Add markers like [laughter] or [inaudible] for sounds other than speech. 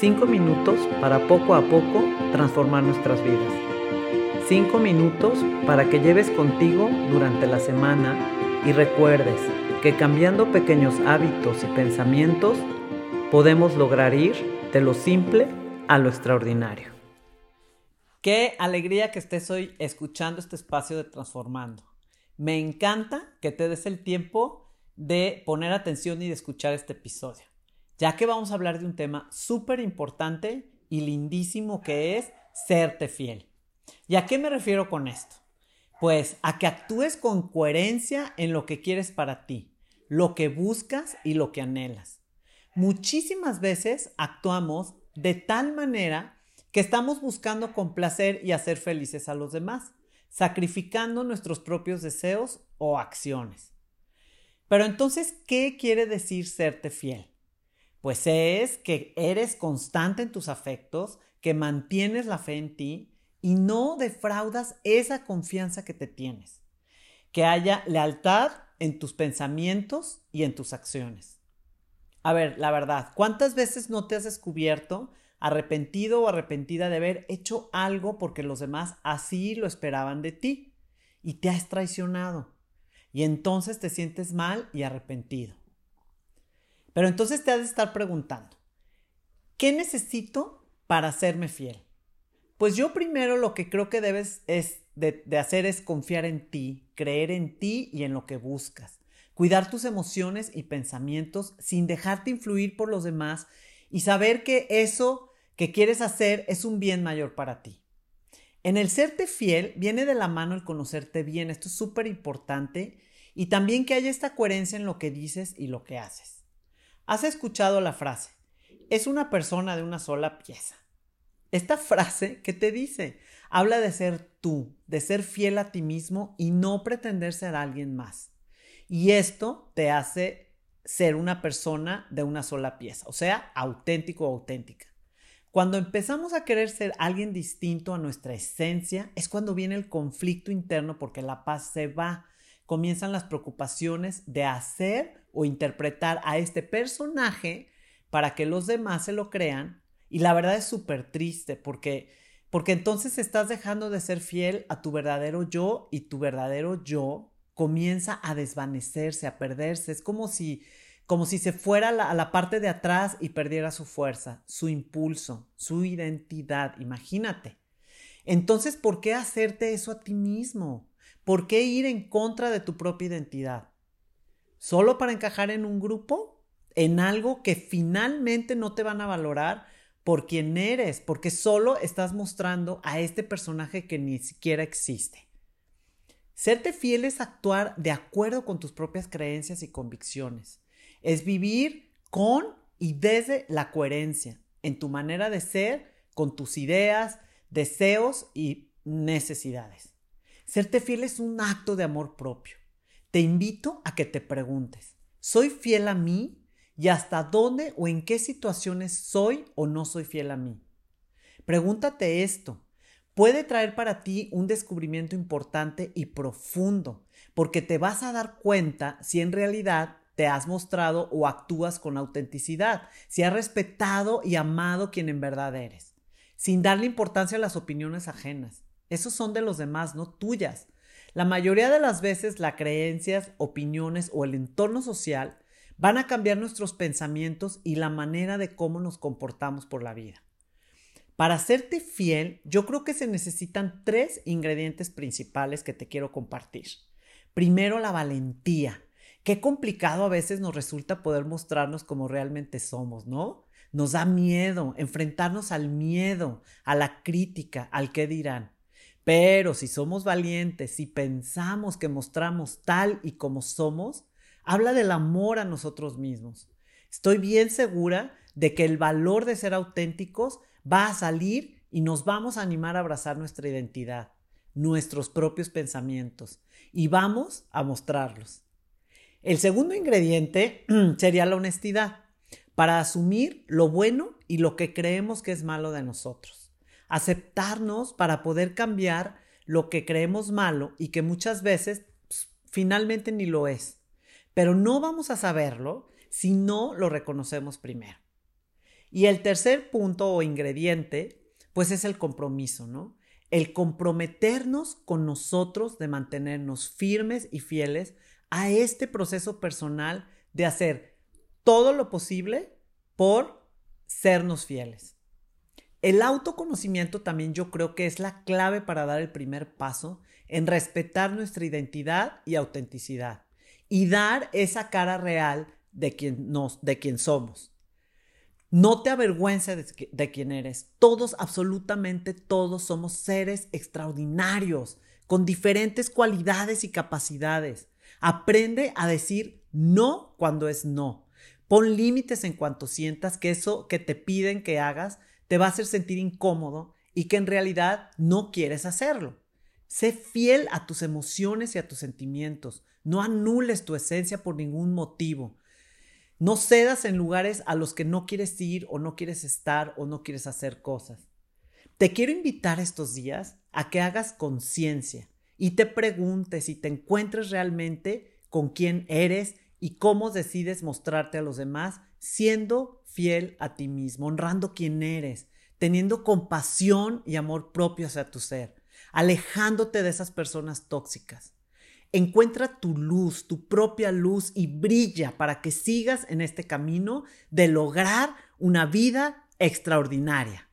Cinco minutos para poco a poco transformar nuestras vidas. Cinco minutos para que lleves contigo durante la semana y recuerdes que cambiando pequeños hábitos y pensamientos podemos lograr ir de lo simple a lo extraordinario. Qué alegría que estés hoy escuchando este espacio de Transformando. Me encanta que te des el tiempo de poner atención y de escuchar este episodio, ya que vamos a hablar de un tema súper importante y lindísimo que es serte fiel. ¿Y a qué me refiero con esto? Pues a que actúes con coherencia en lo que quieres para ti, lo que buscas y lo que anhelas. Muchísimas veces actuamos de tal manera que estamos buscando complacer y hacer felices a los demás, sacrificando nuestros propios deseos o acciones. Pero entonces, ¿qué quiere decir serte fiel? Pues es que eres constante en tus afectos, que mantienes la fe en ti y no defraudas esa confianza que te tienes. Que haya lealtad en tus pensamientos y en tus acciones. A ver, la verdad, ¿cuántas veces no te has descubierto arrepentido o arrepentida de haber hecho algo porque los demás así lo esperaban de ti y te has traicionado? Y entonces te sientes mal y arrepentido. Pero entonces te has de estar preguntando, ¿qué necesito para hacerme fiel? Pues yo primero lo que creo que debes es de, de hacer es confiar en ti, creer en ti y en lo que buscas cuidar tus emociones y pensamientos sin dejarte influir por los demás y saber que eso que quieres hacer es un bien mayor para ti. En el serte fiel viene de la mano el conocerte bien, esto es súper importante, y también que haya esta coherencia en lo que dices y lo que haces. Has escuchado la frase, es una persona de una sola pieza. Esta frase, ¿qué te dice? Habla de ser tú, de ser fiel a ti mismo y no pretender ser alguien más. Y esto te hace ser una persona de una sola pieza, o sea, auténtico o auténtica. Cuando empezamos a querer ser alguien distinto a nuestra esencia, es cuando viene el conflicto interno porque la paz se va. Comienzan las preocupaciones de hacer o interpretar a este personaje para que los demás se lo crean. Y la verdad es súper triste porque, porque entonces estás dejando de ser fiel a tu verdadero yo y tu verdadero yo comienza a desvanecerse, a perderse. Es como si, como si se fuera a la, parte de atrás y perdiera su fuerza, su impulso, su identidad. Imagínate. Entonces, ¿por qué hacerte eso a ti mismo? ¿Por qué ir en contra de tu propia identidad? ¿Solo para encajar en un grupo? ¿En algo que finalmente no te van a valorar por quien eres? Porque solo estás mostrando a este personaje que ni siquiera existe. Serte fiel es actuar de acuerdo con tus propias creencias y convicciones. Es vivir con y desde la coherencia en tu manera de ser, con tus ideas, deseos y necesidades. Serte fiel es un acto de amor propio. Te invito a que te preguntes, ¿soy fiel a mí? ¿Y hasta dónde o en qué situaciones soy o no soy fiel a mí? Pregúntate esto puede traer para ti un descubrimiento importante y profundo, porque te vas a dar cuenta si en realidad te has mostrado o actúas con autenticidad, si has respetado y amado quien en verdad eres, sin darle importancia a las opiniones ajenas. Esos son de los demás, no tuyas. La mayoría de las veces las creencias, opiniones o el entorno social van a cambiar nuestros pensamientos y la manera de cómo nos comportamos por la vida. Para hacerte fiel, yo creo que se necesitan tres ingredientes principales que te quiero compartir. Primero, la valentía. Qué complicado a veces nos resulta poder mostrarnos como realmente somos, ¿no? Nos da miedo enfrentarnos al miedo, a la crítica, al qué dirán. Pero si somos valientes, si pensamos que mostramos tal y como somos, habla del amor a nosotros mismos. Estoy bien segura de que el valor de ser auténticos va a salir y nos vamos a animar a abrazar nuestra identidad, nuestros propios pensamientos y vamos a mostrarlos. El segundo ingrediente [clears throat] sería la honestidad, para asumir lo bueno y lo que creemos que es malo de nosotros. Aceptarnos para poder cambiar lo que creemos malo y que muchas veces pues, finalmente ni lo es. Pero no vamos a saberlo si no lo reconocemos primero. Y el tercer punto o ingrediente, pues es el compromiso, ¿no? El comprometernos con nosotros de mantenernos firmes y fieles a este proceso personal de hacer todo lo posible por sernos fieles. El autoconocimiento también yo creo que es la clave para dar el primer paso en respetar nuestra identidad y autenticidad y dar esa cara real de quien, nos, de somos. No te avergüences de, de quién eres. Todos, absolutamente todos, somos seres extraordinarios, con diferentes cualidades y capacidades. Aprende a decir no cuando es no. Pon límites en cuanto sientas que eso que te piden que hagas te va a hacer sentir incómodo y que en realidad no quieres hacerlo. Sé fiel a tus emociones y a tus sentimientos. No anules tu esencia por ningún motivo. No cedas en lugares a los que no quieres ir o no quieres estar o no quieres hacer cosas. Te quiero invitar estos días a que hagas conciencia y te preguntes y te encuentres realmente con quién eres y cómo decides mostrarte a los demás siendo fiel a ti mismo, honrando quién eres, teniendo compasión y amor propio hacia tu ser, alejándote de esas personas tóxicas. Encuentra tu luz, tu propia luz y brilla para que sigas en este camino de lograr una vida extraordinaria.